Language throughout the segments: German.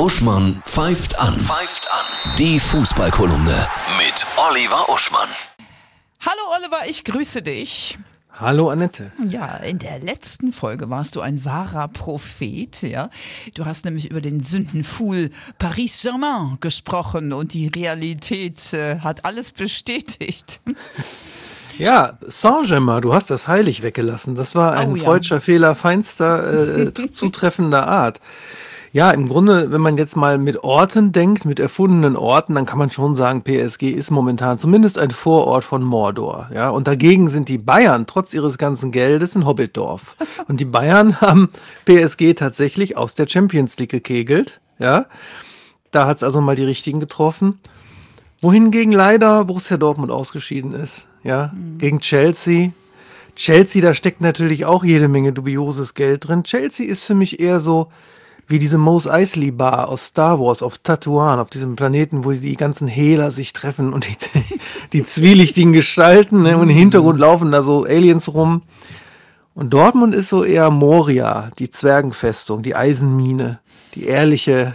Uschmann pfeift an. Pfeift an. Die Fußballkolumne mit Oliver Uschmann. Hallo Oliver, ich grüße dich. Hallo Annette. Ja, in der letzten Folge warst du ein wahrer Prophet, ja. Du hast nämlich über den Sündenfuhl Paris Germain gesprochen und die Realität äh, hat alles bestätigt. Ja, Saint-Germain, du hast das heilig weggelassen. Das war ein Oh ja. freudscher Fehler feinster äh, zutreffender Art. Ja, im Grunde, wenn man jetzt mal mit Orten denkt, mit erfundenen Orten, dann kann man schon sagen, PSG ist momentan zumindest ein Vorort von Mordor. Ja, und dagegen sind die Bayern trotz ihres ganzen Geldes ein Hobbitdorf. Und die Bayern haben PSG tatsächlich aus der Champions League gekegelt. Ja, da hat's also mal die richtigen getroffen. Wohingegen leider Borussia Dortmund ausgeschieden ist. Ja, gegen Chelsea. Chelsea, da steckt natürlich auch jede Menge dubioses Geld drin. Chelsea ist für mich eher so wie diese Mos Eisley Bar aus Star Wars auf Tatooine, auf diesem Planeten, wo die ganzen Hehler sich treffen und die, die zwielichtigen Gestalten ne, und im Hintergrund laufen da so Aliens rum. Und Dortmund ist so eher Moria, die Zwergenfestung, die Eisenmine, die ehrliche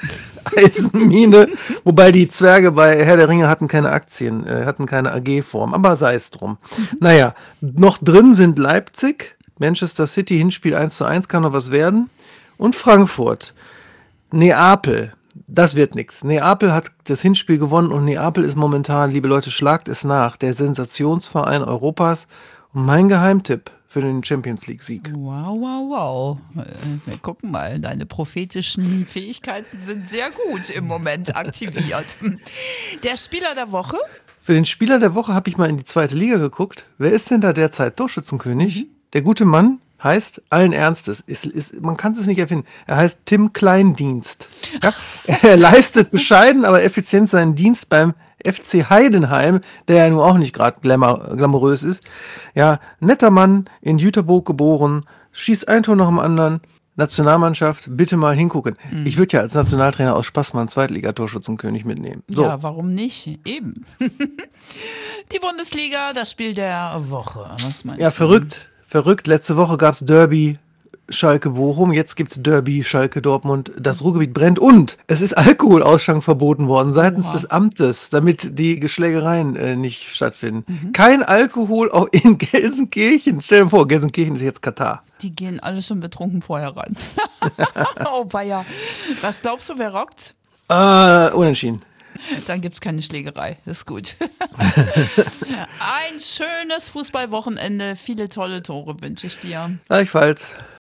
Eisenmine. Wobei die Zwerge bei Herr der Ringe hatten keine Aktien, äh, hatten keine AG-Form, aber sei es drum. Naja, noch drin sind Leipzig, Manchester City, Hinspiel 1 zu 1, kann noch was werden. Und Frankfurt. Neapel, das wird nix. Neapel hat das Hinspiel gewonnen und Neapel ist momentan, liebe Leute, schlagt es nach, der Sensationsverein Europas. Und mein Geheimtipp für den Champions League-Sieg. Wow, wow, wow. Äh, Wir gucken mal, deine prophetischen Fähigkeiten sind sehr gut im Moment aktiviert. Der Spieler der Woche? Für den Spieler der Woche habe ich mal in die zweite Liga geguckt. Wer ist denn da derzeit Torschützenkönig? Der gute Mann heißt allen Ernstes, ist, ist, man kann es nicht erfinden. Er heißt Tim Kleindienst. Ja? Er leistet bescheiden, aber effizient seinen Dienst beim FC Heidenheim, der ja nun auch nicht gerade glamour, glamourös ist. Ja, netter Mann, in Jüterburg geboren, schießt ein Tor nach dem anderen. Nationalmannschaft, bitte mal hingucken. Ich würde ja als Nationaltrainer aus Spaß mal einen Zweitligatorschützenkönig mitnehmen. So. Ja, warum nicht? Eben. Die Bundesliga, das Spiel der Woche. Was meinst Ja, du? verrückt, verrückt. Letzte Woche gab's Derby Schalke Bochum, jetzt gibt's Derby Schalke Dortmund. Das Ruhrgebiet brennt und es ist Alkoholausschank verboten worden seitens Oha. des Amtes, damit die Geschlägereien äh, nicht stattfinden. Mhm. Kein Alkohol auch in Gelsenkirchen. Stell dir vor, Gelsenkirchen ist jetzt Katar. Die gehen alle schon betrunken vorher rein. oh, weia. Was glaubst du, wer rockt? Äh, unentschieden. Dann gibt's keine Schlägerei. Das ist gut. Ein schönes Fußballwochenende. Viele tolle Tore wünsche ich dir. Gleichfalls.